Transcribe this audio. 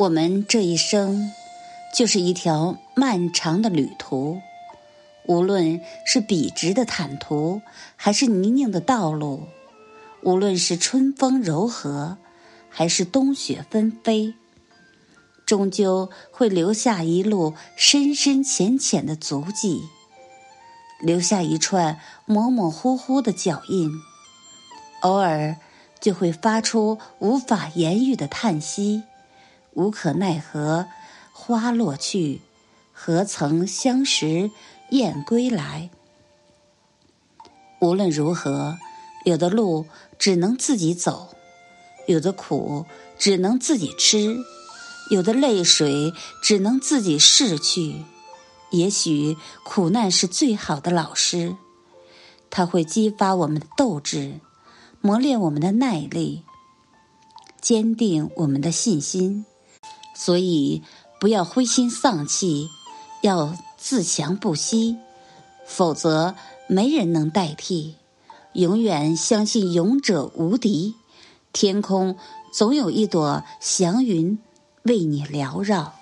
我们这一生就是一条漫长的旅途，无论是笔直的坦途，还是泥泞的道路；无论是春风柔和，还是冬雪纷飞，终究会留下一路深深浅浅的足迹，留下一串模模糊糊的脚印，偶尔就会发出无法言喻的叹息。无可奈何，花落去，何曾相识燕归来？无论如何，有的路只能自己走，有的苦只能自己吃，有的泪水只能自己拭去。也许苦难是最好的老师，它会激发我们的斗志，磨练我们的耐力，坚定我们的信心。所以，不要灰心丧气，要自强不息，否则没人能代替。永远相信勇者无敌，天空总有一朵祥云为你缭绕。